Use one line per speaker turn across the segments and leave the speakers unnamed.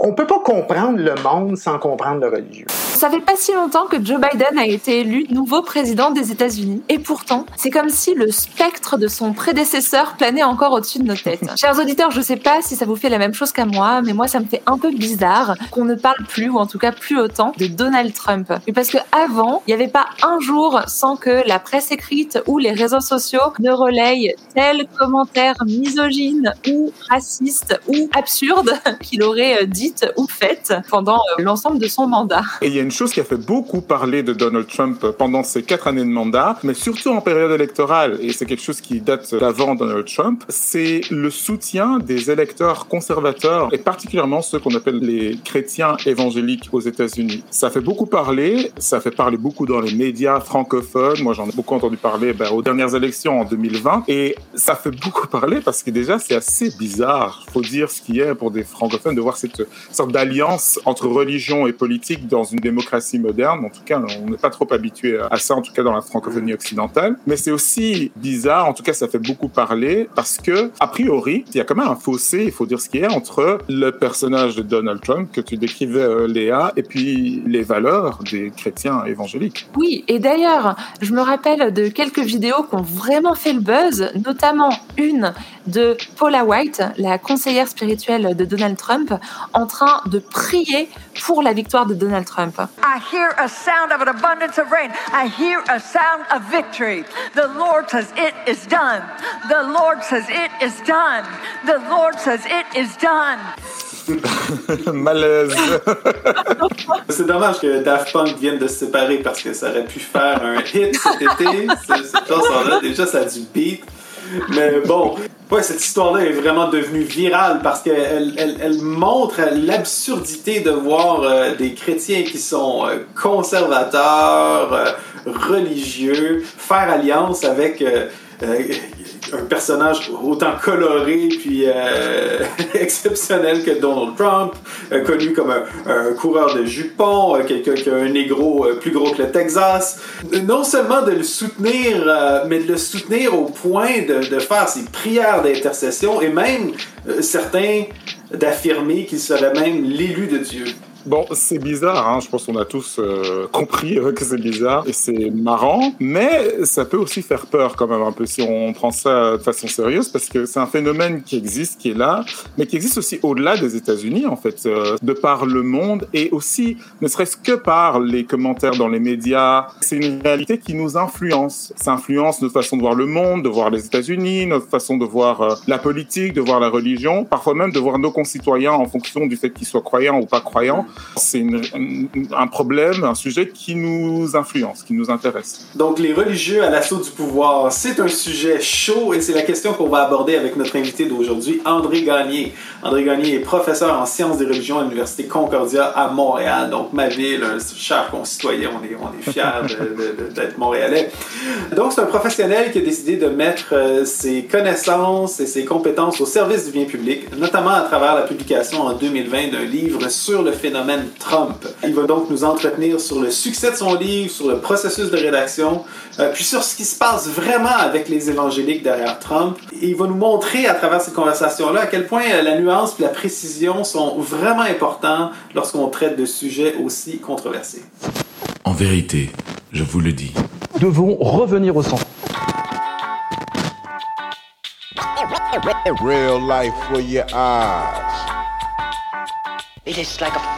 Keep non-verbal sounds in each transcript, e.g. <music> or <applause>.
On peut pas comprendre le monde sans comprendre le religieux.
Ça fait pas si longtemps que Joe Biden a été élu nouveau président des États-Unis. Et pourtant, c'est comme si le spectre de son prédécesseur planait encore au-dessus de nos têtes. <laughs> Chers auditeurs, je sais pas si ça vous fait la même chose qu'à moi, mais moi, ça me fait un peu bizarre qu'on ne parle plus, ou en tout cas plus autant, de Donald Trump. parce que avant, il n'y avait pas un jour sans que la presse écrite ou les réseaux sociaux ne relayent tel commentaire misogyne ou raciste ou absurde <laughs> qu'il aurait euh, dit ou fait pendant euh, l'ensemble de son mandat.
Et il y a une chose qui a fait beaucoup parler de Donald Trump pendant ces quatre années de mandat, mais surtout en période électorale, et c'est quelque chose qui date d'avant Donald Trump, c'est le soutien des électeurs conservateurs, et particulièrement ceux qu'on appelle les chrétiens évangéliques aux États-Unis. Ça fait beaucoup parler, ça fait parler beaucoup dans les médias francophones. Moi, j'en ai beaucoup entendu parler ben, aux dernières élections en 2020, et ça fait beaucoup parler parce que déjà, c'est assez bizarre, faut dire ce qui est pour des francophones, de voir cette sorte d'alliance entre religion et politique dans une démocratie moderne. En tout cas, on n'est pas trop habitué à ça, en tout cas dans la francophonie occidentale. Mais c'est aussi bizarre, en tout cas, ça fait beaucoup parler parce que, a priori, il y a quand même un fossé, il faut dire ce qui est, entre le personnage de Donald Trump que tu décrivais, euh, Léa, et puis les valeurs des chrétiens évangéliques.
Oui, et d'ailleurs, je me rappelle de quelques vidéos qui ont vraiment fait le buzz, notamment une de Paula White, la conseillère spirituelle de Donald Trump, en train de prier pour la victoire de Donald Trump. I hear a sound of an abundance of rain. I hear a sound of victory. The Lord says it is done. The Lord says it is done. The Lord says it is done. <laughs>
Malaise. <laughs>
C'est dommage que Daft Punk vienne de se séparer parce que ça aurait pu faire un hit cet été. Cette chanson-là, déjà, ça a du beat. Mais bon, cette histoire-là est vraiment devenue virale parce qu'elle elle, montre l'absurdité de voir euh, des chrétiens qui sont euh, conservateurs, euh, religieux, faire alliance avec un personnage autant coloré puis euh, <laughs> exceptionnel que Donald Trump, euh, connu comme un, coureur de jupons, euh, quelqu'un qui a un négro plus gros que le Texas. Non seulement de le soutenir, mais de le soutenir au point de, de faire ses prières d'intercession et même certains d'affirmer qu'il serait même l'élu de Dieu.
Bon, c'est bizarre, hein. je pense qu'on a tous euh, compris euh, que c'est bizarre et c'est marrant, mais ça peut aussi faire peur quand même un peu si on prend ça de façon sérieuse parce que c'est un phénomène qui existe, qui est là, mais qui existe aussi au-delà des États-Unis en fait, euh, de par le monde et aussi ne serait-ce que par les commentaires dans les médias. C'est une réalité qui nous influence. Ça influence notre façon de voir le monde, de voir les États-Unis, notre façon de voir la politique, de voir la religion, parfois même de voir nos concitoyens en fonction du fait qu'ils soient croyants ou pas croyants c'est un problème, un sujet qui nous influence, qui nous intéresse.
Donc, les religieux à l'assaut du pouvoir, c'est un sujet chaud et c'est la question qu'on va aborder avec notre invité d'aujourd'hui, André Gagné. André Gagné est professeur en sciences des religions à l'Université Concordia à Montréal, donc ma ville, un cher concitoyen, on est, on est fiers d'être montréalais. Donc, c'est un professionnel qui a décidé de mettre euh, ses connaissances et ses compétences au service du bien public, notamment à travers la publication en 2020 d'un livre sur le phénomène Trump. Il va donc nous entretenir sur le succès de son livre, sur le processus de rédaction, euh, puis sur ce qui se passe vraiment avec les évangéliques derrière Trump. Et il va nous montrer à travers cette conversation-là à quel point euh, la nuance et la précision sont vraiment importants lorsqu'on traite de sujets aussi controversés.
En vérité, je vous le dis.
Nous devons revenir au centre. Real life for your eyes.
It is like a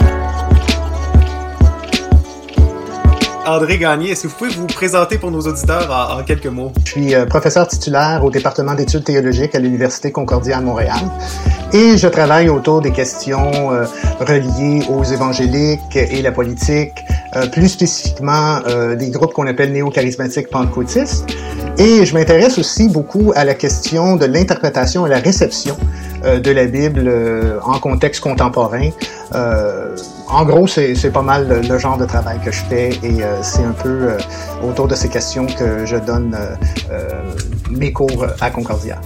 André Gagné, est-ce que vous pouvez vous présenter pour nos auditeurs en, quelques mots?
Je suis euh, professeur titulaire au département d'études théologiques à l'Université Concordia à Montréal et je travaille autour des questions euh, reliées aux évangéliques et la politique, euh, plus spécifiquement des groupes qu'on appelle néo-charismatiques pentecôtistes. Et je m'intéresse aussi beaucoup à la question de l'interprétation et la réception de la Bible en contexte contemporain en gros, c'est pas mal le, genre de travail que je fais et euh, c'est un peu euh, autour de ces questions que je donne euh, mes cours à Concordia.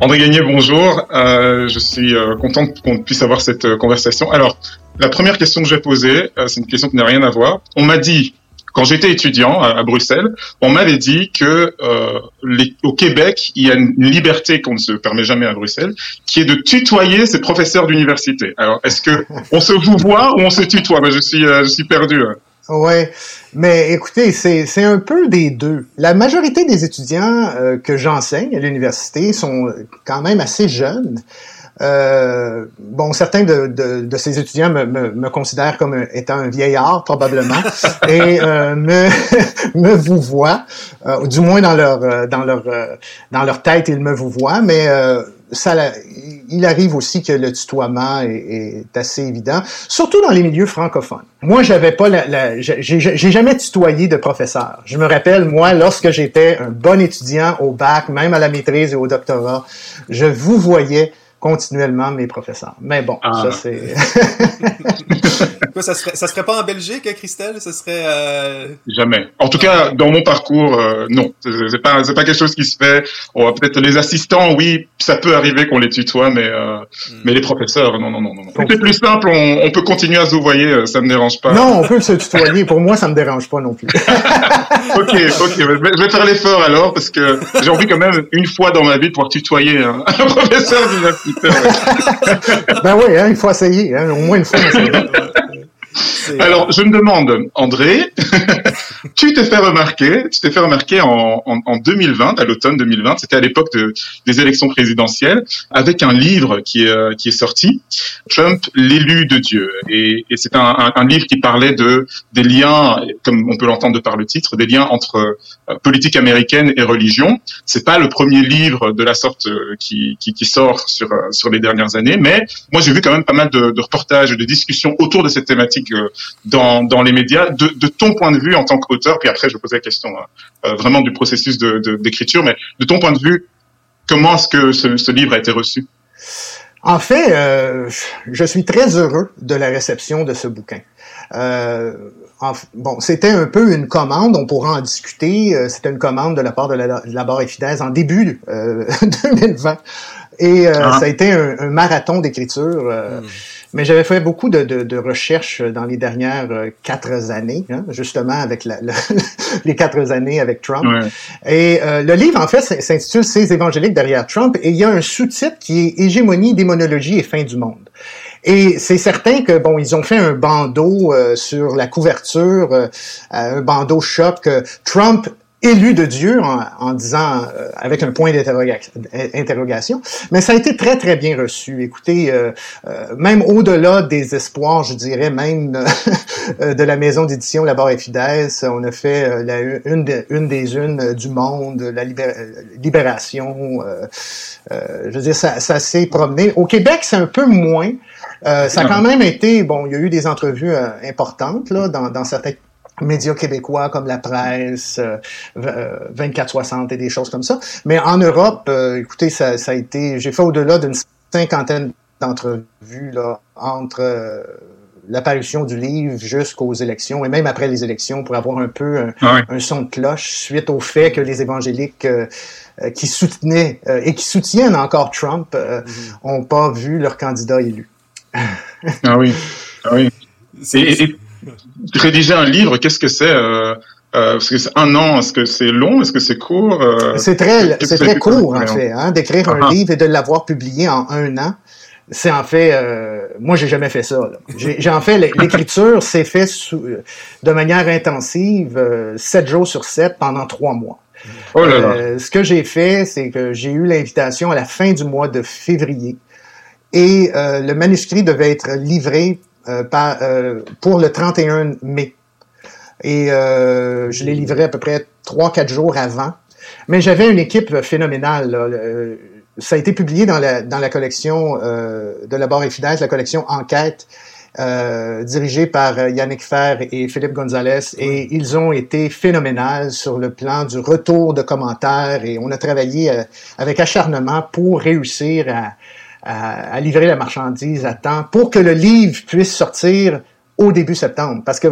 André Gagné, bonjour. je suis content qu'on puisse avoir cette conversation. Alors, la première question que j'ai posée, c'est une question qui n'a rien à voir. On m'a dit quand j'étais étudiant à, Bruxelles, on m'avait dit que euh, les, au Québec, il y a une liberté qu'on ne se permet jamais à Bruxelles, qui est de tutoyer ses professeurs d'université. Alors, est-ce que <laughs> on se vous voit ou on se tutoie? Ben, je suis, euh, je suis perdu. Hein.
Ouais, mais écoutez, c'est c'est un peu des deux. La majorité des étudiants euh, que j'enseigne à l'université sont quand même assez jeunes. Euh, bon, certains de, de, de, ces étudiants me, me, me, considèrent comme étant un vieillard, probablement, <laughs> et euh, me, <laughs> me vous voient, euh, du moins dans leur, euh, dans leur, euh, dans leur tête, ils me vous voient, mais ça, il arrive aussi que le tutoiement est, est, assez évident, surtout dans les milieux francophones. Moi, j'avais pas la, la j'ai jamais tutoyé de professeur. Je me rappelle, moi, lorsque j'étais un bon étudiant au bac, même à la maîtrise et au doctorat, je vous voyais continuellement mes professeurs. Mais bon, ah. ça c'est. <laughs>
Quoi, ça serait, ça serait pas en Belgique, Christelle? Ça serait. Euh...
Jamais. En tout cas, dans mon parcours, euh, non. C'est pas, c'est pas quelque chose qui se fait. On va peut-être les assistants, oui, ça peut arriver qu'on les tutoie, mais euh, hmm. mais les professeurs, non, non, non, non. C'est plus simple. On, on, peut continuer à se voyer, ça me dérange pas.
Non, on peut se tutoyer. Pour moi, ça me dérange pas non plus. <laughs>
ok, ok. Je vais faire l'effort alors parce que j'ai envie quand même une fois dans ma vie de pouvoir tutoyer un, <laughs> un professeur d'université.
ben oui, hein, il faut essayer, hein, au moins une fois. <laughs>
Alors, je me demande, André, <laughs> tu t'es fait remarquer, tu t'es fait remarquer en, en, en 2020, à l'automne 2020, c'était à l'époque de, des élections présidentielles, avec un livre qui est, euh, qui est sorti, Trump, l'élu de Dieu. Et, et c'est un, un, livre qui parlait de des liens, comme on peut l'entendre par le titre, des liens entre euh, politique américaine et religion. C'est pas le premier livre de la sorte euh, qui, qui, qui sort sur, sur les dernières années, mais moi j'ai vu quand même pas mal de, de reportages et de discussions autour de cette thématique dans, dans les médias. De, de, ton point de vue en tant qu'auteur, puis après je pose la question hein, euh, vraiment du processus d'écriture, de, mais de ton point de vue, comment est-ce que ce, ce, livre a été reçu?
En fait, euh, je suis très heureux de la réception de ce bouquin. Euh, bon, c'était un peu une commande, on pourra en discuter. Euh, c'était une commande de la part de la, de la Barre et Fidesz en début euh, <laughs> 2020. Et euh, ah. ça a été un, un marathon d'écriture. Euh, hmm. Mais j'avais fait beaucoup de, de, de, recherches dans les dernières euh, quatre années, hein, justement avec la, <laughs> les quatre années avec Trump. Et euh, le livre, en fait, s'intitule Ces évangéliques derrière Trump, et il y a un sous-titre qui est Hégémonie, démonologie et fin du monde. Et c'est certain que bon, ils ont fait un bandeau euh, sur la couverture, euh, un bandeau choc. Trump élu de Dieu en, disant euh, avec un point d'interrogation, mais ça a été très très bien reçu. Écoutez, euh, euh, même au-delà des espoirs, je dirais même <laughs> de la maison d'édition La Barre et Fidesz, on a fait la, une, une des unes du monde, la libération. je veux dire, ça, ça s'est promené. Au Québec, c'est un peu moins. ça a quand même été, bon, il y a eu des entrevues importantes là, dans, dans certains médias québécois comme la presse, euh, 24-60 euh, et des choses comme ça. Mais en Europe, euh, écoutez, ça, ça, a été, j'ai fait au-delà d'une cinquantaine d'entrevues là entre euh, l'apparition du livre jusqu'aux élections et même après les élections pour avoir un peu un, son de cloche suite au fait que les évangéliques qui soutenaient et qui soutiennent encore Trump mm-hmm. ont pas vu leur candidat élu.
ah oui, ah oui. Et, rédiger un livre, qu'est-ce que c'est euh, euh, que c'est un an Est-ce que c'est long Est-ce que c'est court euh,
C'est très, c'est très court en fait, hein, d'écrire un ah. livre et de l'avoir publié en un an. C'est en fait, moi j'ai jamais fait ça. J'ai en fait l'écriture s'est fait de manière intensive, sept jours sur sept pendant trois mois. Oh là là. ce que j'ai fait, c'est que j'ai eu l'invitation à la fin du mois de février et le manuscrit devait être livré euh, euh, pour le 31 mai. Et euh, je l'ai livré à peu près 3-4 jours avant. Mais j'avais une équipe phénoménale. Ça a été publié dans la, dans la collection de la Barre et Fidesz, la collection Enquête, euh, dirigée par Yannick Fer et Philippe Gonzalez, et ils ont été phénoménales sur le plan du retour de commentaires, et on a travaillé avec acharnement pour réussir à, à, livrer la marchandise à temps pour que le livre puisse sortir au début septembre. Parce que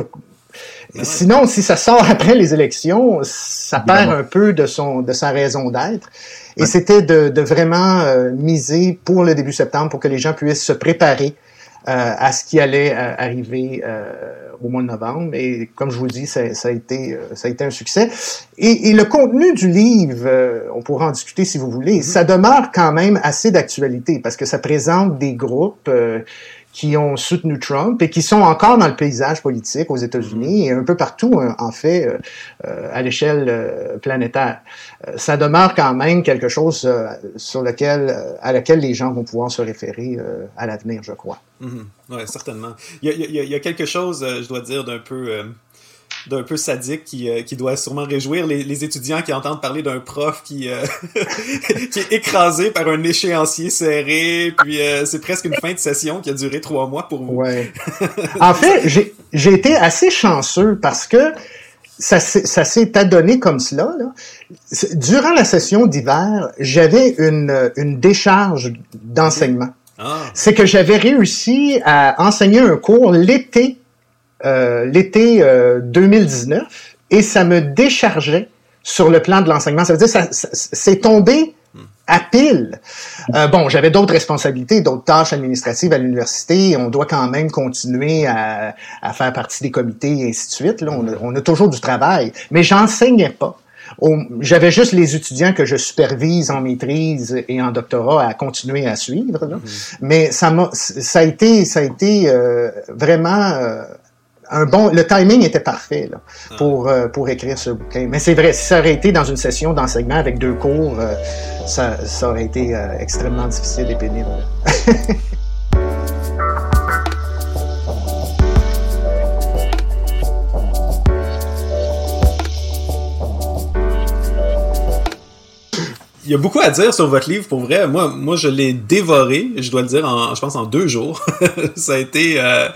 sinon, si ça sort après les élections, ça perd un peu de son de sa raison d'être. Et c'était de, de, vraiment euh, miser pour le début septembre pour que les gens puissent se préparer à ce qui allait euh, arriver au mois de novembre. Et comme je vous dis, ça, ça a, été, ça a été un succès. Et, et le contenu du livre, on pourra en discuter si vous voulez, mm-hmm. ça demeure quand même assez d'actualité parce que ça présente des groupes qui ont soutenu Trump et qui sont encore dans le paysage politique aux États-Unis et un peu partout, hein, en fait, euh, euh, à l'échelle euh, planétaire. ça demeure quand même quelque chose sur lequel, à laquelle les gens vont pouvoir se référer à l'avenir, je crois.
Mm-hmm. Oui, certainement. Il y, a, quelque chose, je dois dire, d'un peu d'un peu sadique qui, euh, qui doit sûrement réjouir les, les, étudiants qui entendent parler d'un prof qui, euh, <laughs> qui est écrasé par un échéancier serré, puis euh, c'est presque une fin de session qui a duré trois mois pour vous.
Ouais. <laughs> en fait, j'ai été assez chanceux parce que ça s'est adonné comme cela. Là. Durant la session d'hiver, j'avais une, une décharge d'enseignement. Ah. C'est que j'avais réussi à enseigner un cours l'été euh, l'été 2019 euh, et ça me déchargeait sur le plan de l'enseignement. Ça veut dire ça, c'est tombé à pile. Euh, bon, j'avais d'autres responsabilités, d'autres tâches administratives à l'université. On doit quand même continuer à, à, faire partie des comités et ainsi de suite. Là, on, a, on a toujours du travail, mais j'enseignais pas. J'avais juste les étudiants que je supervise en maîtrise et en doctorat à continuer à suivre. Là. Mm-hmm. Mais ça m'a, ça a été, ça a été euh, vraiment euh, un bon, le timing était parfait là, ah. pour, euh, pour écrire ce bouquin. Mais c'est vrai, si ça aurait été dans une session d'enseignement avec deux cours, euh, ça, ça aurait été euh, extrêmement difficile et pénible. <laughs>
il y a beaucoup à dire sur votre livre, pour vrai. Moi, moi, je l'ai dévoré, je dois le dire, en, je pense en deux jours. <laughs> ça a été, euh,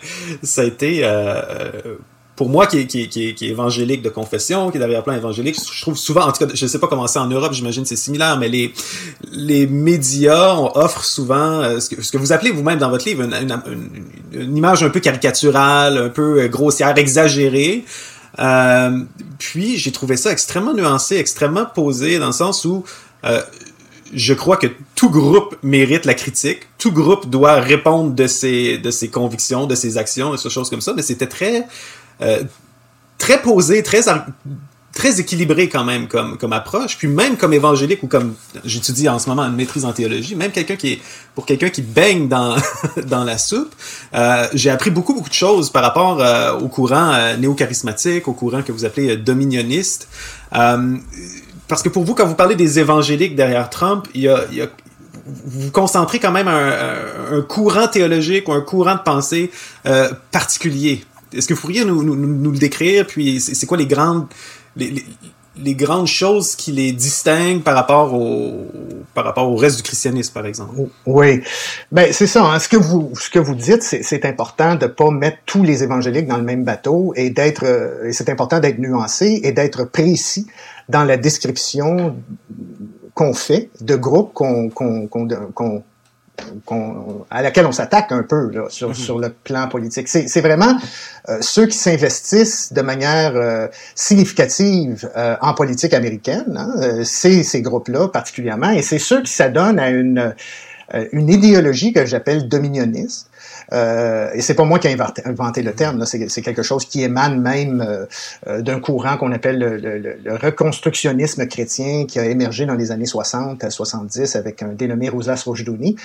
ça a été, euh, pour moi qui est, qui, qui, qui est évangélique de confession, qui est d'arrière-plan évangélique, je trouve souvent, en tout cas, je sais pas comment c'est en Europe, j'imagine c'est similaire, mais les, les médias offrent souvent euh, ce, que, vous appelez vous-même dans votre livre une, une, une, image un peu caricaturale, un peu grossière, exagérée. Euh, puis j'ai trouvé ça extrêmement nuancé, extrêmement posé, dans le sens où euh, je crois que tout groupe mérite la critique. Tout groupe doit répondre de ses, de ses convictions, de ses actions, de ces choses comme ça. Mais c'était très, euh, très posé, très, très équilibré quand même comme, comme approche. Puis même comme évangélique ou comme j'étudie en ce moment une maîtrise en théologie, même quelqu'un qui est, pour quelqu'un qui baigne dans, <laughs> dans la soupe, euh, j'ai appris beaucoup, beaucoup de choses par rapport au courant néo-charismatique, au courant que vous appelez dominioniste parce que pour vous, quand vous parlez des évangéliques derrière Trump, il y a, y a vous vous concentrez quand même un, un, courant théologique ou un courant de pensée euh, particulier. Est-ce que vous pourriez nous, nous, nous le décrire? Puis c'est quoi les grandes les, les, grandes choses qui les distinguent par rapport au par rapport au reste du christianisme, par exemple?
Oui, ben c'est ça. Hein. Ce que vous ce que vous dites, c'est important de pas mettre tous les évangéliques dans le même bateau et d'être euh, c'est important d'être nuancé et d'être précis dans la description qu'on fait de groupes qu'on, qu'on, qu'on, à laquelle on s'attaque un peu là, sur, mm-hmm. sur le plan politique. C'est, c'est vraiment euh, ceux qui s'investissent de manière euh, significative euh, en politique américaine, hein, c'est ces groupes-là particulièrement, et c'est ceux qui s'adonnent à une, une idéologie que j'appelle dominioniste, euh, et c'est pas moi qui ai inventé, le terme, c'est quelque chose qui émane même euh, euh, d'un courant qu'on appelle le, reconstructionnisme chrétien qui a émergé dans les années 60 à 70 avec un dénommé Rosas Rochdouni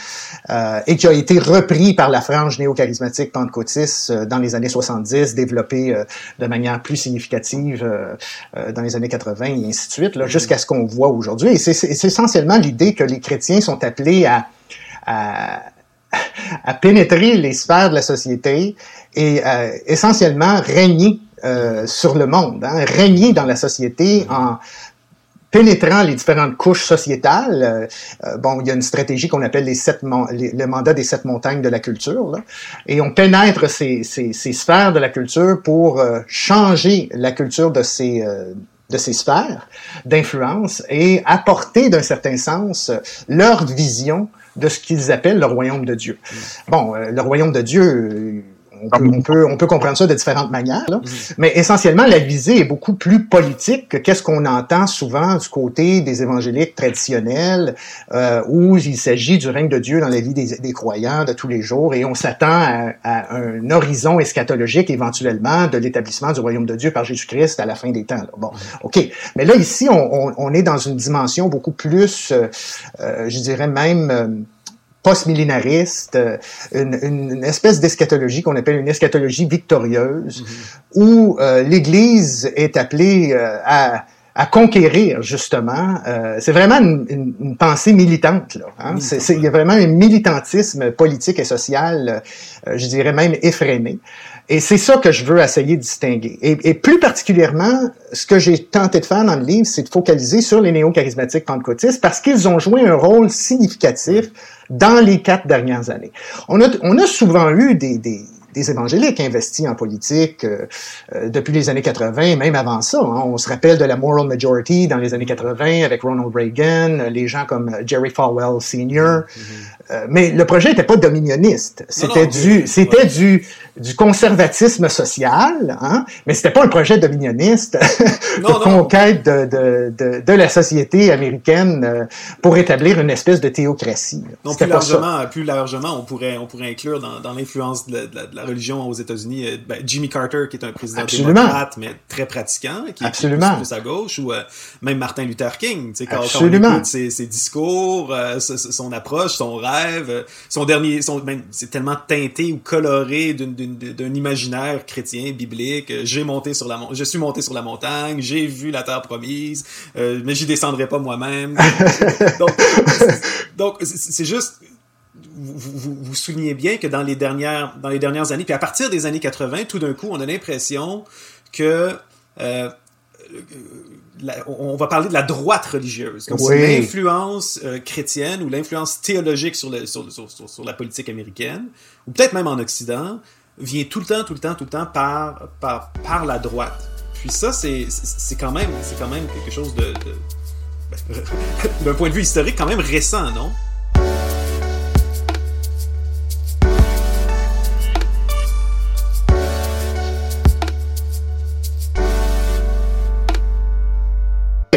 euh, et qui a été repris par la frange néo-charismatique pentecôtiste dans les années 70, développé de manière plus significative dans les années 80 et ainsi de suite, jusqu'à ce qu'on voit aujourd'hui. Et c'est essentiellement l'idée que les chrétiens sont appelés à, à, à pénétrer les sphères de la société et euh, essentiellement régner euh, sur le monde, hein, régner dans la société en pénétrant les différentes couches sociétales. Euh, bon, il y a une stratégie qu'on appelle les sept le mandat des sept montagnes de la culture, là, et on pénètre ces, ces, ces, sphères de la culture pour changer la culture de ces de ces sphères d'influence et apporter d'un certain sens leur vision de ce qu'ils appellent le royaume de Dieu. Bon, euh, le royaume de Dieu, on peut, on peut, comprendre ça de différentes manières, là. Mm-hmm. mais essentiellement, la visée est beaucoup plus politique que qu'est-ce qu'on entend souvent du côté des évangéliques traditionnels, euh, où il s'agit du règne de Dieu dans la vie des, des croyants de tous les jours, et on s'attend à, à, un horizon eschatologique éventuellement de l'établissement du royaume de Dieu par Jésus-Christ à la fin des temps. Là. Bon, mm-hmm. ok, mais là ici, on, on, on, est dans une dimension beaucoup plus, euh, euh je dirais même euh, post-millénariste, euh, une, une, espèce d'eschatologie qu'on appelle une eschatologie victorieuse, mm-hmm. où euh, l'Église est appelée euh, à, à, conquérir justement. c'est vraiment une, une, pensée militante. Là, hein? Il y a vraiment un militantisme politique et social, je dirais même effréné. Et c'est ça que je veux essayer de distinguer. Et, plus particulièrement, ce que j'ai tenté de faire dans le livre, c'est de focaliser sur les néo-charismatiques pentecôtistes parce qu'ils ont joué un rôle significatif dans les quatre dernières années. On a, on a souvent eu des, des, des évangéliques investis en politique euh, euh, depuis les années 80, même avant ça. Hein. On se rappelle de la moral majority dans les années 80 avec Ronald Reagan, les gens comme Jerry Falwell Sr. Euh, mais le projet n'était pas dominioniste. C'était du, c'était du, du conservatisme social, hein, mais c'était pas un projet dominioniste <laughs> de conquête de, de, de, de, la société américaine euh, pour établir une espèce de théocratie.
Non, plus largement, plus largement, on pourrait, on pourrait inclure dans, dans l'influence de, de, la religion aux États-Unis euh, ben, Jimmy Carter, qui est un président Absolument. démocrate, mais très pratiquant, qui
Absolument.
est plus, à gauche, ou même Martin Luther King, tu sais, quand, quand, on écoute ses, ses discours, son approche, son rêve, son dernier, son, c'est tellement teinté ou coloré d'un imaginaire chrétien, biblique. Euh, j'ai monté sur la je suis monté sur la montagne, j'ai vu la terre promise, euh, mais j'y descendrai pas moi-même. <laughs> donc, c'est juste, vous, vous, vous, soulignez bien que dans les dernières, dans les dernières années, puis à partir des années 80, tout d'un coup, on a l'impression que euh, on va parler de la droite religieuse, comme si l'influence chrétienne ou l'influence théologique sur, le, sur, sur, sur, la politique américaine, ou peut-être même en Occident, vient tout le temps, tout le temps, tout le temps par, par, par la droite. Puis ça, c'est quand, même, quand même quelque chose de... Ben, <laughs> d'un point de vue historique, quand même récent, non?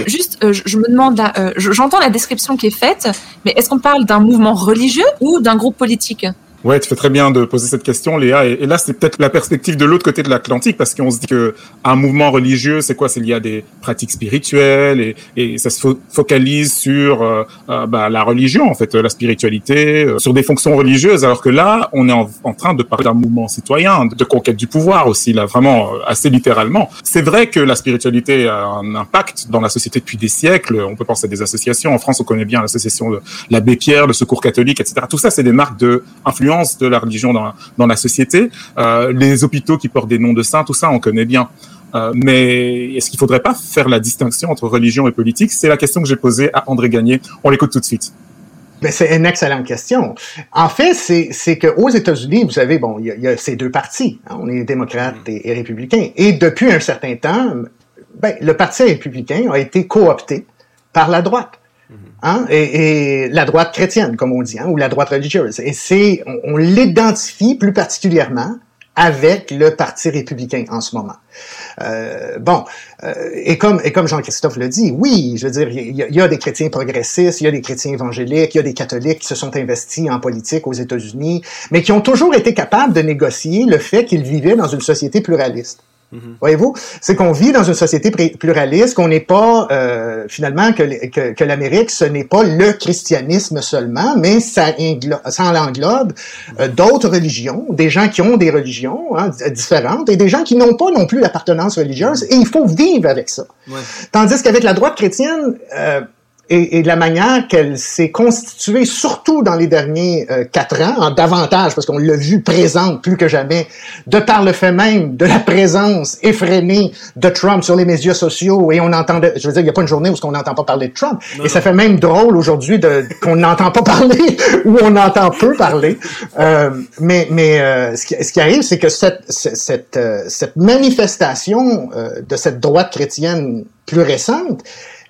Juste, euh, je, me demande, euh, j'entends la description qui est faite, mais est-ce qu'on parle d'un mouvement religieux ou d'un groupe politique?
Ouais, tu fais très bien de poser cette question, Léa. Et, là, c'est peut-être la perspective de l'autre côté de l'Atlantique, parce qu'on se dit que un mouvement religieux, c'est quoi? C'est lié à des pratiques spirituelles et, ça se focalise sur euh, euh, bah, la religion, en fait, la spiritualité, euh, sur des fonctions religieuses. Alors que là, on est en, en train de parler d'un mouvement citoyen, de conquête du pouvoir aussi, là, vraiment assez littéralement. C'est vrai que la spiritualité a un impact dans la société depuis des siècles. On peut penser à des associations. En France, on connaît bien l'association de l'abbé Pierre, le Secours catholique, etc. Tout ça, c'est des marques de influence de la religion dans, dans la société. Euh, les hôpitaux qui portent des noms de saints, tout ça, on connaît bien. Euh, mais est-ce qu'il faudrait pas faire la distinction entre religion et politique? C'est la question que j'ai posée à André Gagné. On l'écoute tout de suite.
Ben, c'est une excellente question. En fait, c'est qu'aux États-Unis, vous savez, bon, il y, a ces deux partis. Hein, on est démocrate et, et, républicain. Et depuis un certain temps, ben, le Parti républicain a été coopté par la droite. Hein? Et, la droite chrétienne, comme on dit, hein, ou la droite religieuse. Et c'est, on, l'identifie plus particulièrement avec le Parti républicain en ce moment. Euh, bon, euh, et comme et comme Jean-Christophe le dit, oui, je veux dire, il y, a des chrétiens progressistes, il y a des chrétiens évangéliques, il y a des catholiques qui se sont investis en politique aux États-Unis, mais qui ont toujours été capables de négocier le fait qu'ils vivaient dans une société pluraliste. Mhm. Voyez-vous, c'est qu'on vit dans une société pluraliste, qu'on n'est pas euh, finalement que, que, que l'Amérique, ce n'est pas le christianisme seulement, mais ça, ça englobe euh, d'autres religions, des gens qui ont des religions hein, différentes et des gens qui n'ont pas non plus d'appartenance religieuse. Et il faut vivre avec ça. Ouais. Tandis qu'avec la droite chrétienne, euh, et, et, de la manière qu'elle s'est constituée, surtout dans les derniers euh, quatre ans, en davantage, parce qu'on l'a vu présente plus que jamais, de par le fait même de la présence effrénée de Trump sur les médias sociaux, et on entendait, je veux dire, il n'y a pas une journée où on n'entend pas parler de Trump, et ça fait même drôle aujourd'hui qu'on n'entend pas parler, <laughs> ou on entend peu parler, euh, mais, mais euh, ce, qui, ce, qui, arrive, c'est que cette, cette, cette manifestation de cette droite chrétienne plus récente,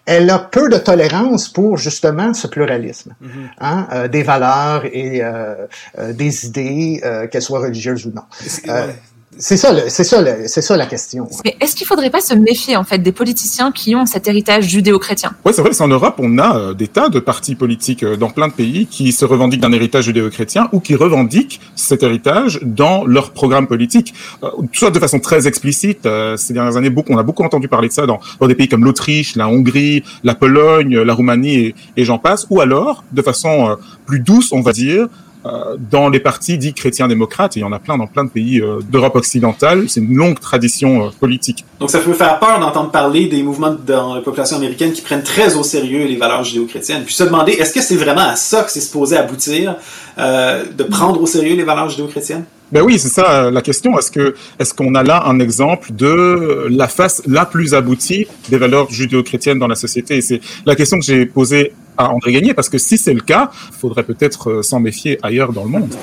elle a peu de tolérance pour justement ce pluralisme,
Mhm.
hein, euh, des valeurs et euh, euh, des idées, euh, qu'elles soient religieuses ou non.
Ouais.
C'est ça, c'est ça, c'est ça la question.
Mais est-ce qu'il faudrait pas se méfier en fait des politiciens qui ont cet héritage judéo-chrétien?
Ouais, c'est vrai qu'en Europe, on a euh, des tas de partis politiques euh, dans plein de pays qui se revendiquent d'un héritage judéo-chrétien ou qui revendiquent cet héritage dans leur programme politique, Euh, soit de façon très explicite. euh, ces dernières années, beaucoup, on a beaucoup entendu parler de ça dans, dans des pays comme l'Autriche, la Hongrie, la Pologne, la Roumanie et, et j'en passe, ou alors de façon euh, plus douce, on va dire. Euh, dans les partis dits chrétiens démocrates, et il y en a plein dans plein de pays euh, d'Europe occidentale, c'est une longue tradition euh, politique.
Donc ça peut faire peur d'entendre parler des mouvements dans la population américaine qui prennent très au sérieux les valeurs judéo-chrétiennes. Puis se demander, est-ce que c'est vraiment à ça que c'est supposé aboutir, euh, de prendre au sérieux les valeurs judéo-chrétiennes?
Ben oui, c'est ça la question. Est-ce que est-ce qu'on a là un exemple de la face la plus aboutie des valeurs judéo-chrétiennes dans la société? C'est la question que j'ai posée à André Gagné parce que si c'est le cas, il faudrait peut-être euh, s'en méfier ailleurs dans le monde.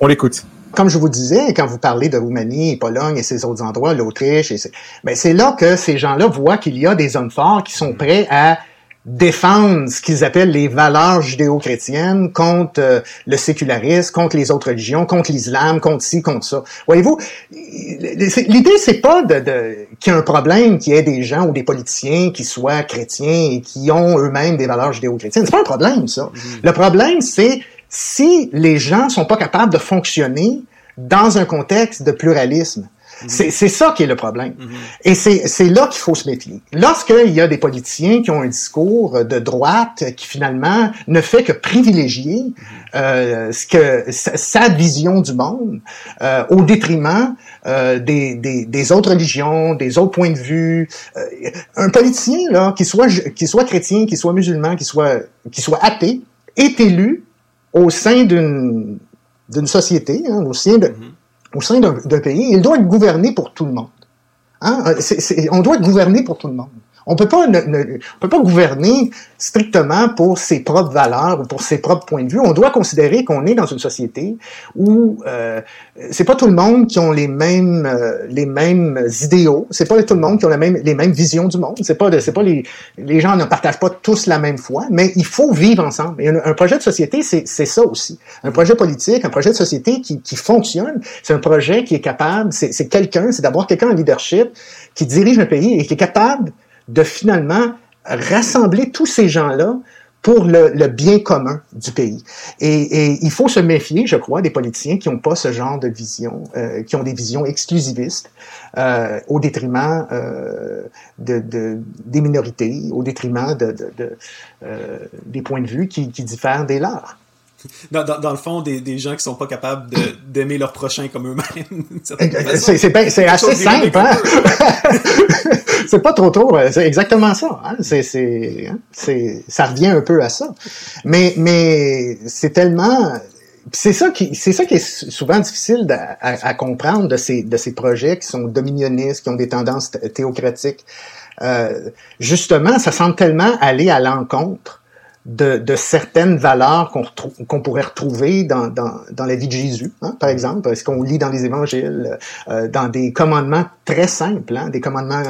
On l'écoute.
Comme je vous disais, quand vous parlez de Roumanie, Pologne et ces autres endroits, l'Autriche, c'est ben, c'est là que ces gens-là voient qu'il y a des hommes forts qui sont prêts à défendre ce qu'ils appellent les valeurs judéo-chrétiennes contre euh, le sécularisme, contre les autres religions, contre l'islam, contre ci, contre ça. Voyez-vous, l'idée c'est pas de, de qu'il y ait un problème qu'il y ait des gens ou des politiciens qui soient chrétiens et qui ont eux-mêmes des valeurs judéo-chrétiennes. C'est pas un problème ça. Le problème c'est si les gens sont pas capables de fonctionner dans un contexte de pluralisme. C'est c'est ça qui est le problème. Et c'est c'est là qu'il faut se méfier. Lorsqu'il y a des politiciens qui ont un discours de droite qui finalement ne fait que privilégier euh, ce que sa, sa vision du monde euh, au détriment euh, des, des, des autres religions, des autres points de vue. Euh, un politicien là, qui soit qui soit chrétien, qui soit musulman, qui soit qui soit athée, est élu au sein d'une d'une société, hein, au sein de au sein d'un pays, il doit être gouverné pour tout le monde. Hein? On doit être gouverné pour tout le monde. On peut pas ne, ne- on peut pas gouverner strictement pour ses propres valeurs ou pour ses propres points de vue. On doit considérer qu'on est dans une société où euh, c'est pas tout le monde qui ont les mêmes euh, les mêmes idéaux. C'est pas tout le monde qui ont la même, les mêmes visions du monde. C'est pas c'est pas les les gens ne partagent pas tous la même foi, mais il faut vivre ensemble. Et un, projet de société, c'est c'est ça aussi. Un projet politique, un projet de société qui, qui fonctionne, c'est un projet qui est capable, c'est c'est quelqu'un, c'est d'avoir quelqu'un en leadership qui dirige un pays et qui est capable de finalement rassembler tous ces gens-là pour le, le bien commun du pays. Et, et il faut se méfier, je crois, des politiciens qui n'ont pas ce genre de vision, euh, qui ont des visions exclusivistes euh, au détriment euh, de, de- des minorités, au détriment de, de- euh, des points de vue qui, qui diffèrent des leurs.
Dans, dans, dans le fond, des, des gens qui sont pas capables de- d'aimer leur prochain comme eux-mêmes. <laughs>
C'est assez simple, hein? <laughs> c'est pas trop tôt, euh, c'est exactement ça. Hein? C'est, hein? ça revient un peu à ça. Mais, mais c'est tellement, c'est ça qui, c'est ça qui est souvent difficile à, à- à comprendre de ces, de ces projets qui sont dominionnistes, qui ont des tendances thé- théocratiques. Euh, justement, ça semble tellement aller à l'encontre de, de certaines valeurs qu'on pourrait retrouver dans, dans, dans la vie de Jésus, hein, par exemple, ce qu'on lit dans les évangiles, euh, dans des commandements très simples, hein, des commandements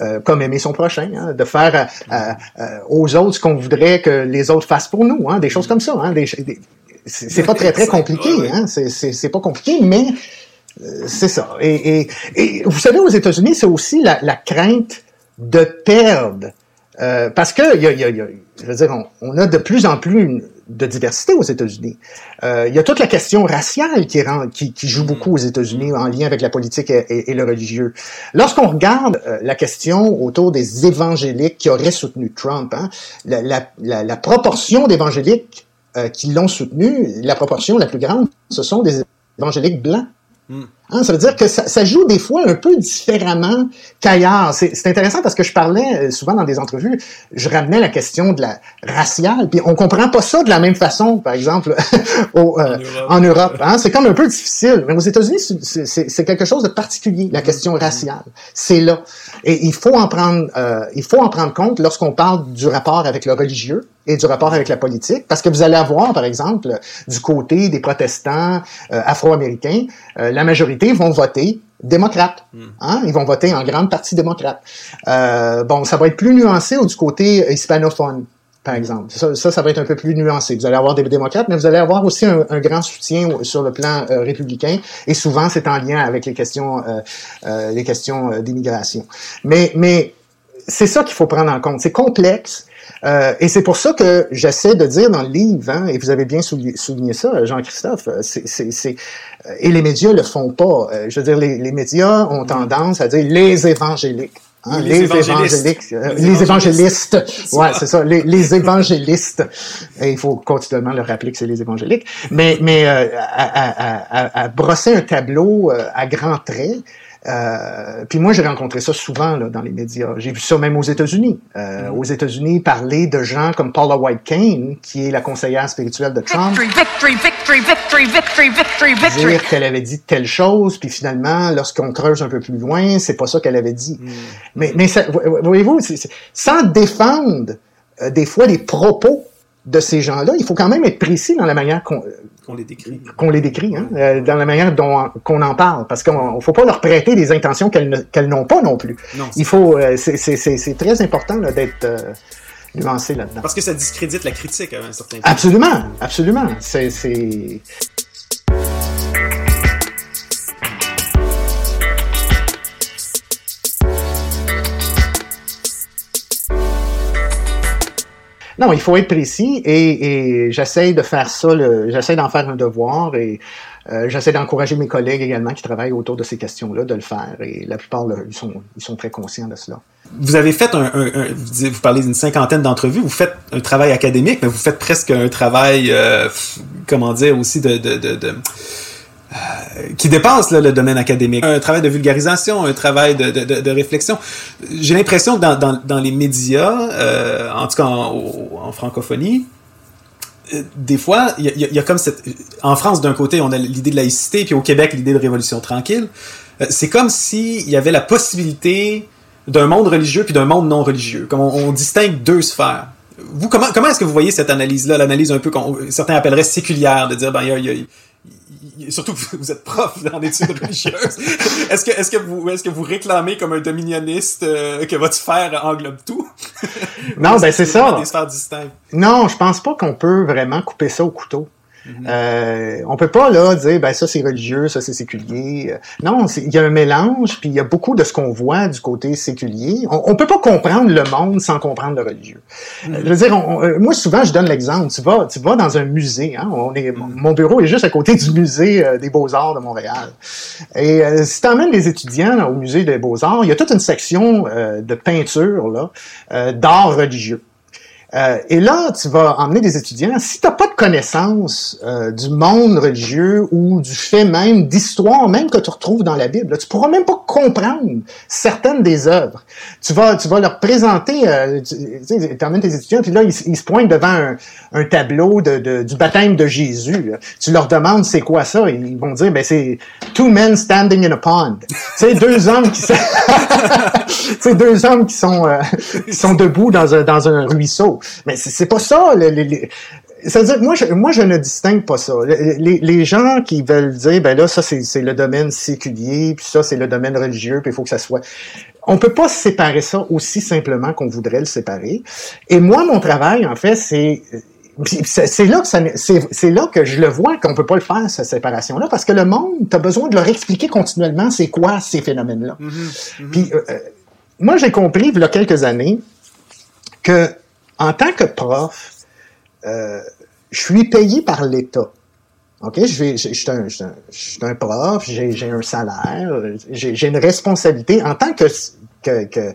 euh, comme aimer son prochain, hein, de faire euh, euh, aux autres ce qu'on voudrait que les autres fassent pour nous, hein, des choses comme ça. Hein, des, des- c'est pas très très <laughs> compliqué, hein, c'est- c'est c'est pas compliqué, mais euh, c'est ça. Et, et, et vous savez, aux États-Unis, c'est aussi la, la crainte de perdre. Euh, parce que, y a, y a- y a- je veux dire, on, on a de plus en plus de diversité aux États-Unis. Euh, il y a toute la question raciale qui, rend, qui, qui joue beaucoup aux États-Unis en lien avec la politique et, et- et le religieux. Lorsqu'on regarde euh, la question autour des évangéliques qui auraient soutenu Trump, hein, la, la, la, la proportion d'évangéliques euh, qui l'ont soutenu, la proportion la plus grande, ce sont des évangéliques blancs.
Hmm.
Hein, ça veut dire que ça, ça joue des fois un peu différemment qu'ailleurs. C'est c'est intéressant parce que je parlais euh, souvent dans des entrevues, je ramenais la question de la raciale, puis on comprend pas ça de la même façon, par exemple, <laughs> au, euh,
En Europe.
en Europe. Hein? C'est comme un peu difficile. Mais aux États-Unis, c'est- c'est c'est quelque chose de particulier, la question raciale. C'est là. Et il faut en prendre, euh, il faut en prendre compte lorsqu'on parle du rapport avec le religieux et du rapport avec la politique, parce que vous allez avoir, par exemple, du côté des protestants euh, afro-américains, euh, la majorité vont voter démocrate. Hein? Ils vont voter en grande partie démocrate. Euh, bon, ça va être plus nuancé du côté hispanophone par exemple. Ça, ça, va être un peu plus nuancé. Vous allez avoir des démocrates, mais vous allez avoir aussi un, un grand soutien sur le plan euh, républicain, et souvent c'est en lien avec les questions, euh, euh, les questions euh, d'immigration. Mais, mais c'est ça qu'il faut prendre en compte. C'est complexe. Euh, et c'est pour ça que j'essaie de dire dans le livre, hein, et vous avez bien souligné, souligné ça, Jean-Christophe, c'est, et les médias le font pas. je veux dire, les, les médias ont tendance à dire les évangéliques.
Hein, les.
Euh, les évangélistes. Ouais, c'est ça. Les, les évangélistes. Et il faut continuellement leur rappeler que c'est les évangéliques. Mais, mais euh, à, à, à, brosser un tableau euh, à grands traits, euh, puis moi, j'ai rencontré ça souvent là, dans les médias. J'ai vu ça même aux États-Unis. Euh, mm. Aux États-Unis, parler de gens comme Paula White Kane, qui est la conseillère spirituelle de Trump.
Victory, victory, victory, victory, victory, victory.
Dire qu'elle avait dit telle chose, puis finalement, lorsqu'on creuse un peu plus loin, c'est pas ça qu'elle avait dit. Mm. Mais, mais ça, voyez-vous, sans défendre euh, des fois les propos de ces gens-là, il faut quand même être précis dans la manière qu'on
les décrit.
Qu'on les décrit, hein, euh, dans la manière dont qu'on en parle, parce qu'on ne faut pas leur prêter des intentions qu'elles n'ont pas non plus.
Non,
il faut, euh, c'est très important d'être euh, nuancé là-dedans.
Parce que ça discrédite la critique à un certain point.
Absolument, absolument. C'est Non, il faut être précis et, et j'essaie de faire ça, j'essaie d'en faire un devoir et euh, j'essaie d'encourager mes collègues également qui travaillent autour de ces questions-là de le faire et la plupart, ils, sont, ils sont très conscients de cela.
Vous avez fait un, un, un vous, parlez d'une cinquantaine d'entrevues, vous faites un travail académique, mais vous faites presque un travail, euh, comment dire, aussi de, de, de, de qui dépasse là, le domaine académique. Un travail de vulgarisation, un travail de, réflexion. J'ai l'impression que dans, les médias, euh, en tout cas en, francophonie, euh, des fois, il y, a comme cette... En France, d'un côté, on a l'idée de laïcité, puis au Québec, l'idée de révolution tranquille. Euh, c'est comme s'il y avait la possibilité d'un monde religieux puis d'un monde non religieux. Comme on, on distingue deux sphères. Vous, comment, comment est-ce que vous voyez cette analyse-là, l'analyse un peu qu'on certains appelleraient séculière, de dire, ben, il y a, y a surtout que vous êtes prof en études religieuses. <laughs> Est-ce que, est-ce que vous, est-ce que vous réclamez comme un dominioniste euh, que votre sphère englobe tout?
Non, ben c'est ça.
Des sphères distinctes?
Non, je pense pas qu'on peut vraiment couper ça au couteau. Mm-hmm. Euh, on peut pas là dire ben ça c'est religieux, ça c'est séculier. Non, il y a un mélange, puis il y a beaucoup de ce qu'on voit du côté séculier. On, on peut pas comprendre le monde sans comprendre le religieux. Mm -hmm. Je veux dire, on, euh, moi souvent je donne l'exemple. Tu vas, tu vas dans un musée. Hein, on est, mm -hmm. Mon bureau est juste à côté du musée euh, des Beaux Arts de Montréal. Et euh, si tu emmènes les étudiants là, au musée des Beaux Arts, il y a toute une section euh, de peinture là, d'art religieux. Euh, et là, tu vas emmener des étudiants. Si tu n'as pas de connaissance euh, du monde religieux ou du fait même d'histoire même que tu retrouves dans la Bible, là, tu pourras même pas comprendre certaines des œuvres. Tu vas, tu vas leur présenter, euh, tu emmènes tes étudiants, puis là, ils, se pointent devant un, tableau de, de, du baptême de Jésus. Tu leur demandes c'est quoi ça, ils vont dire ben c'est two men standing in a pond. C'est deux hommes qui, c'est <laughs> deux hommes qui sont, qui sont debout dans un, dans un ruisseau. Mais c'est pas ça. Les, les, ça veut dire, moi, je, moi, je ne distingue pas ça. Les, les gens qui veulent dire, ben là, ça, c'est le domaine séculier, puis ça, c'est le domaine religieux, puis il faut que ça soit... On peut pas séparer ça aussi simplement qu'on voudrait le séparer. Et moi, mon travail, en fait, c'est c'est là que c'est là que je le vois qu'on peut pas le faire cette séparation là parce que le monde tu as besoin de leur expliquer continuellement c'est quoi ces phénomènes là.
Mm -hmm.
Puis euh, moi j'ai compris il y a quelques années que en tant que prof, euh, je suis payé par l'État. OK? Je, suis un, prof, j'ai un salaire, j'ai une responsabilité. En tant que, que, que,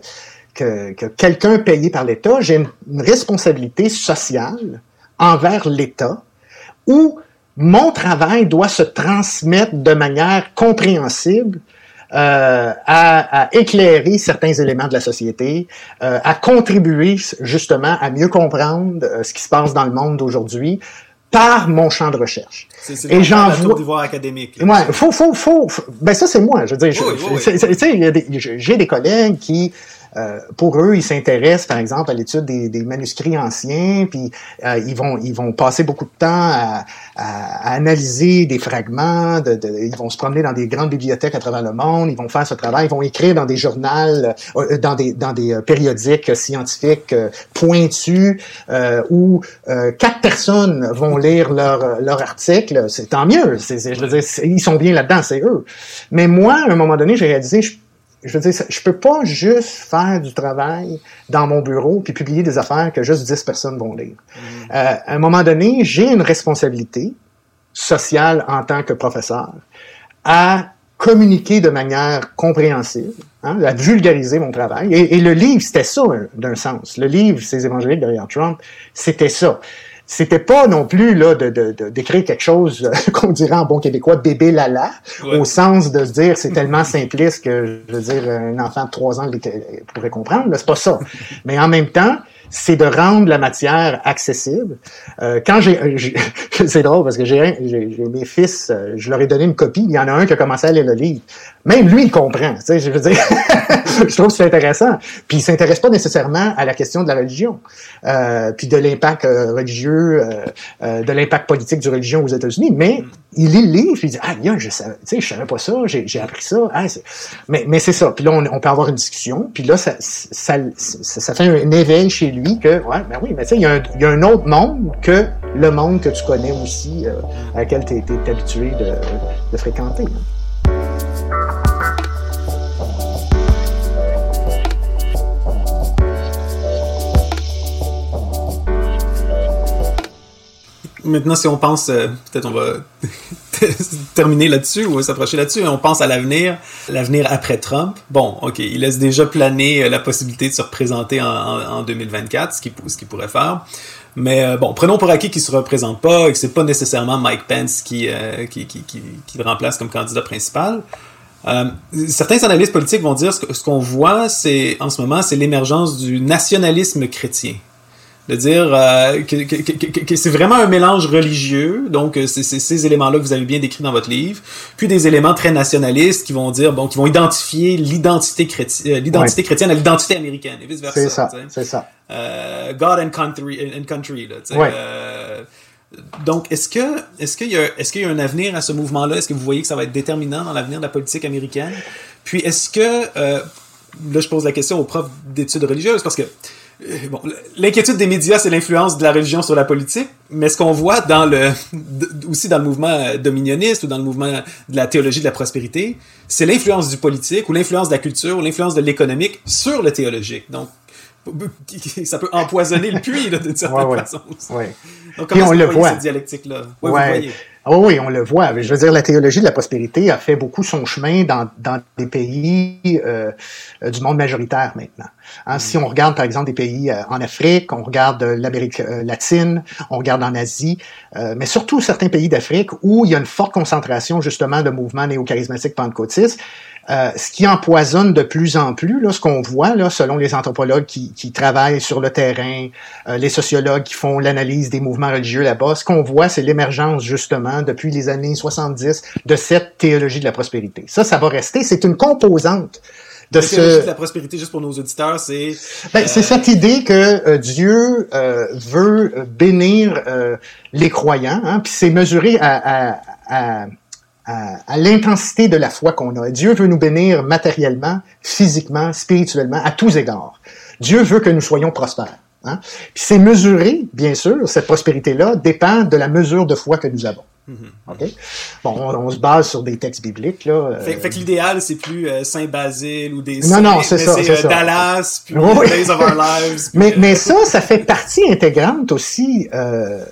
que, que quelqu'un payé par l'État, j'ai une, responsabilité sociale envers l'État où mon travail doit se transmettre de manière compréhensible euh, à, à, éclairer certains éléments de la société, euh, à contribuer justement à mieux comprendre euh, ce qui se passe dans le monde d'aujourd'hui par mon champ de recherche.
C'est Et j'en vois académique.
Là, ouais, faut, faut, faut, faut, ben ça c'est moi. Je veux dire, oui, oui, j'ai des collègues qui euh, pour eux, ils s'intéressent, par exemple, à l'étude des, des, manuscrits anciens, puis euh, ils vont ils vont passer beaucoup de temps à, à, analyser des fragments, de, de, ils vont se promener dans des grandes bibliothèques à travers le monde, ils vont faire ce travail, ils vont écrire dans des journaux, euh, dans des dans des périodiques scientifiques pointus, où quatre personnes vont lire leur leur article. C'est tant mieux. C'est, je veux dire, ils sont bien là-dedans, c'est eux. Mais moi, à un moment donné, j'ai réalisé, je, je veux dire, je peux pas juste faire du travail dans mon bureau puis publier des affaires que juste 10 personnes vont lire. Mm. Euh, à un moment donné, j'ai une responsabilité sociale en tant que professeur à communiquer de manière compréhensible, hein, à vulgariser mon travail. Et, et le livre, c'était ça d'un sens. Le livre, ces évangéliques derrière Trump, c'était ça c'était pas non plus là de, de, d'écrire quelque chose <laughs> qu'on dirait en bon québécois bébé lala au sens de se dire c'est tellement simpliste que je veux dire un enfant de trois ans pourrait comprendre c'est pas ça. <laughs> Mais en même temps c'est de rendre la matière accessible. Euh, quand j'ai, <laughs> c'est drôle parce que j'ai, j'ai, mes fils, euh, je leur ai donné une copie. Il y en a un qui a commencé à lire le livre. Même lui, il comprend. Tu sais, je veux dire, <laughs> je trouve que c'est intéressant. Puis il s'intéresse pas nécessairement à la question de la religion, euh, puis de l'impact euh, religieux, euh, de l'impact politique du religion aux États-Unis. Mais il lit le livre, il dit ah bien, je savais, je savais pas ça, j'ai, appris ça. Ah, mais mais c'est ça. Puis là, on, on, peut avoir une discussion. Puis là, ça, ça, ça, ça fait un éveil chez lui que ouais, ben oui, mais tu sais, il y, a un, il y a un autre monde que le monde que tu connais aussi, euh, à laquelle tu es, habitué de, de fréquenter.
Maintenant, si on pense, euh, peut-être on va <laughs> terminer là-dessus ou s'approcher là-dessus, on pense à l'avenir, l'avenir après Trump. Bon, ok, il laisse déjà planer euh, la possibilité de se représenter en, en, 2024, ce qu'il pourrait faire. Mais euh, bon, prenons pour acquis qu'il se représente pas et que c'est pas nécessairement Mike Pence qui, le remplace comme candidat principal. Certains analystes politiques vont dire ce qu'on voit, en ce moment, c'est l'émergence du nationalisme chrétien de dire euh, que, que, que, c'est vraiment un mélange religieux, donc euh, c'est ces éléments-là que vous avez bien décrits dans votre livre, puis des éléments très nationalistes qui vont dire, bon, qui vont identifier l'identité chrétienne, euh, l'identité chrétienne à l'identité américaine et vice versa.
C'est ça, c'est ça.
Euh, God and country, and country là. Ouais. Euh, donc, est-ce que, est-ce qu'il y a, est-ce qu'il y a un avenir à ce mouvement-là? Est-ce que vous voyez que ça va être déterminant dans l'avenir de la politique américaine? Puis, est-ce que, là, je pose la question aux profs d'études religieuses parce que euh, bon, l'inquiétude des médias, c'est l'influence de la religion sur la politique, mais ce qu'on voit dans le, aussi dans le mouvement euh, dominioniste ou dans le mouvement de la théologie de la prospérité, c'est l'influence du politique ou l'influence de la culture ou l'influence de l'économique sur le théologique. Donc, <laughs> ça peut empoisonner le puits, d'une certaine
ouais,
façon.
Ouais.
Donc, comment on le voit. cette dialectique-là?
Ouais, Vous voyez. Oh oui, on le voit. Je veux dire, la théologie de la prospérité a fait beaucoup son chemin dans, dans des pays euh, du monde majoritaire maintenant. Hein, Si on regarde, par exemple, des pays euh, en Afrique, on regarde euh, l'Amérique euh, latine, on regarde en Asie, mais surtout certains pays d'Afrique où il y a une forte concentration justement de mouvements néo-charismatiques pentecôtistes, euh, ce qui empoisonne de plus en plus, là, ce qu'on voit, là, selon les anthropologues qui, qui travaillent sur le terrain, euh, les sociologues qui font l'analyse des mouvements religieux là-bas, ce qu'on voit, c'est l'émergence justement depuis les années 70 de cette théologie de la prospérité. Ça, ça va rester. C'est une composante de
la théologie de la prospérité, juste pour nos auditeurs, c'est...
Ben, C'est cette idée que Dieu euh, veut bénir les croyants, hein, puis c'est mesuré à, à, à à, l'intensité de la foi qu'on a. Dieu veut nous bénir matériellement, physiquement, spirituellement, à tous égards. Dieu veut que nous soyons prospères. Hein? Puis c'est mesuré, bien sûr, cette prospérité-là dépend de la mesure de foi que nous avons. Mm-hmm. OK? Bon, on, se base sur des textes bibliques. Là,
euh. fait, fait, que l'idéal, c'est plus euh, Saint-Basile ou des
Non, non, c'est ça. C'est
euh, Dallas, puis Days of Our Lives. <laughs>
mais, mais ça, ça fait partie intégrante aussi euh,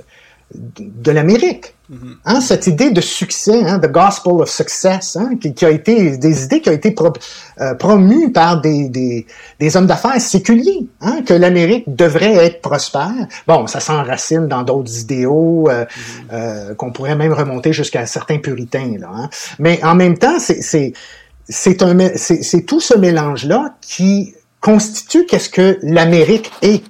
de l'Amérique. Mm-hmm. Hein, cette idée de succès, hein, the gospel of success, hein, qui, qui, a été des idées qui ont été pro, euh, promues par des, des, des hommes d'affaires séculiers, hein, que l'Amérique devrait être prospère. Bon, ça s'enracine dans d'autres idéaux euh, mm-hmm. euh, qu'on pourrait même remonter jusqu'à certains puritains. Là, hein. Mais en même temps, c'est c'est un c'est tout ce mélange là qui constitue qu'est-ce que l'Amérique est.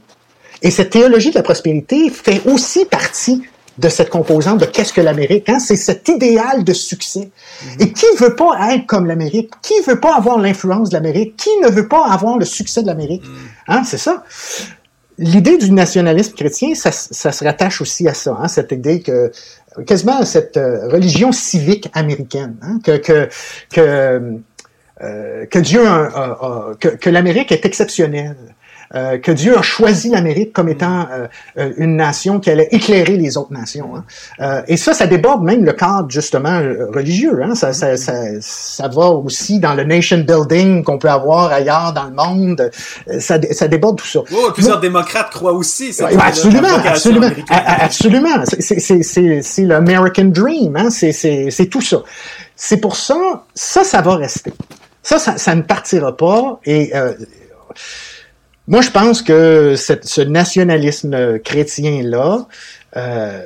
Et cette théologie de la prospérité fait aussi partie de cette composante de qu'est-ce que l'Amérique. Hein? C'est cet idéal de succès. Et qui veut pas être comme l'Amérique? Qui veut pas avoir l'influence de l'Amérique? Qui ne veut pas avoir le succès de l'Amérique? Hein? C'est ça. L'idée du nationalisme chrétien, ça, ça, se rattache aussi à ça, hein? cette idée que quasiment cette euh, religion civique américaine, hein? que, que, que, euh, que Dieu a, a- a- que, que l'Amérique est exceptionnelle. Euh, que Dieu a choisi l'Amérique comme étant euh, euh, une nation qui allait éclairer les autres nations. hein. Euh, et ça, ça déborde même le cadre justement euh, religieux. Hein. Ça, ça, ça, ça va aussi dans le nation building qu'on peut avoir ailleurs dans le monde. Ça, ça déborde tout ça.
Oh, plusieurs démocrates croient aussi. cette-
Ouais, absolument, absolument, absolument. C'est- l'American Dream, hein? c'est tout ça. C'est pour ça, ça, ça va rester. Ça, ça, ça ne partira pas. Et euh, moi, je pense que ce nationalisme chrétien-là euh,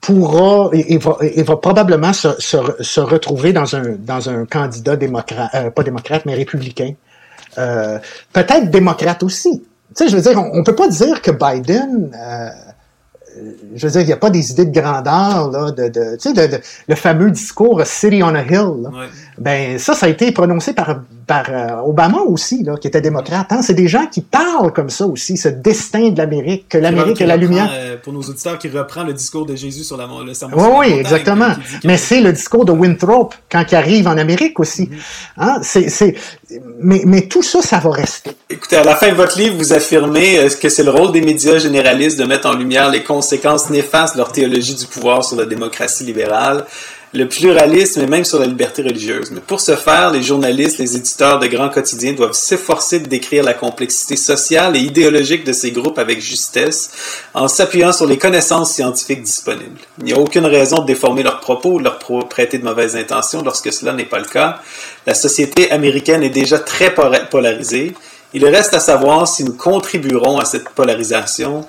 pourra et, va, va probablement se, se, se retrouver dans un, dans un candidat démocrate, euh, pas démocrate, mais républicain. Euh, Peut-être démocrate aussi. Tu sais, je veux dire, on, on peut pas dire que Biden, euh, je veux dire, il n'y a pas des idées de grandeur, là, de, de tu sais, de- de- le fameux discours City on a Hill. là.
Ouais.
Ben, ça, ça a été prononcé par, par euh, Obama aussi, là, qui était démocrate. Hein? C'est des gens qui parlent comme ça aussi, ce destin de l'Amérique, que l'Amérique est la
reprend,
lumière.
euh, pour nos auditeurs, qui reprend le discours de Jésus sur la, le sermon
Oui,
sur la
oui,
montagne,
exactement.
qui
Mais c'est le discours de Winthrop quand il arrive en Amérique aussi. Hein? C'est, c'est, mais, mais tout ça, ça va rester.
Écoutez, à la fin de votre livre, vous affirmez euh, que c'est le rôle des médias généralistes de mettre en lumière les conséquences néfastes de leur théologie du pouvoir sur la démocratie libérale, le pluralisme et même sur la liberté religieuse. Mais pour ce faire, les journalistes, les éditeurs de grands quotidiens doivent s'efforcer de décrire la complexité sociale et idéologique de ces groupes avec justesse, en s'appuyant sur les connaissances scientifiques disponibles. Il n'y a aucune raison de déformer leurs propos ou de leur prêter de mauvaises intentions lorsque cela n'est pas le cas. La société américaine est déjà très polarisée. Il reste à savoir si nous contribuerons à cette polarisation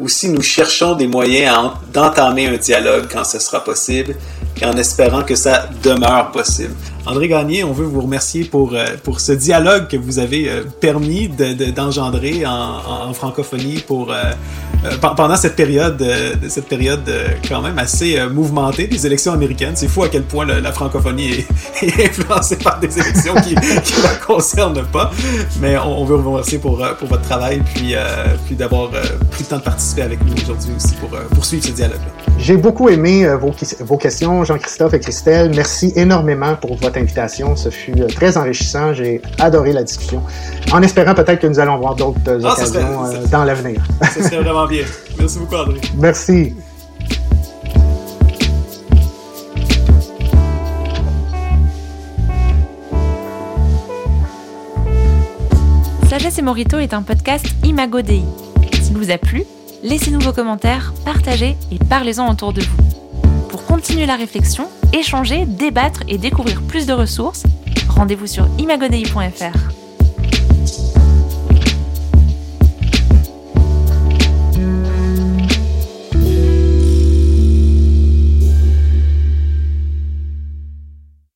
ou si nous cherchons des moyens d'entamer un dialogue quand ce sera possible et en espérant que ça demeure possible. André Gagné, on veut vous remercier pour, euh, pour ce dialogue que vous avez euh, permis de- de- d'engendrer en, francophonie pour, euh, pe- pendant cette période, de cette période quand même assez mouvementée des élections américaines. C'est fou à quel point la francophonie <laughs> est, influencée par des élections qui ne la concernent pas. Mais on, veut vous remercier pour, pour votre travail puis, puis d'avoir pris le temps de participer avec nous aujourd'hui aussi pour poursuivre ce dialogue-là.
J'ai beaucoup aimé vos, vos questions, Jean-Christophe et Christelle. Merci énormément pour votre invitation. Ce fut euh, très enrichissant. J'ai adoré la discussion. En espérant peut-être que nous allons voir d'autres euh,
Ah, ça serait-
occasions euh,
ça-
dans l'avenir.
Ce serait <laughs> vraiment bien. Merci beaucoup, André.
Merci.
Sagesse et Morito est un podcast Imago Dei. S'il vous a plu, laissez-nous vos commentaires, partagez et parlez-en autour de vous. Pour continuer la réflexion, échanger, débattre et découvrir plus de ressources, rendez-vous sur imagodei.fr.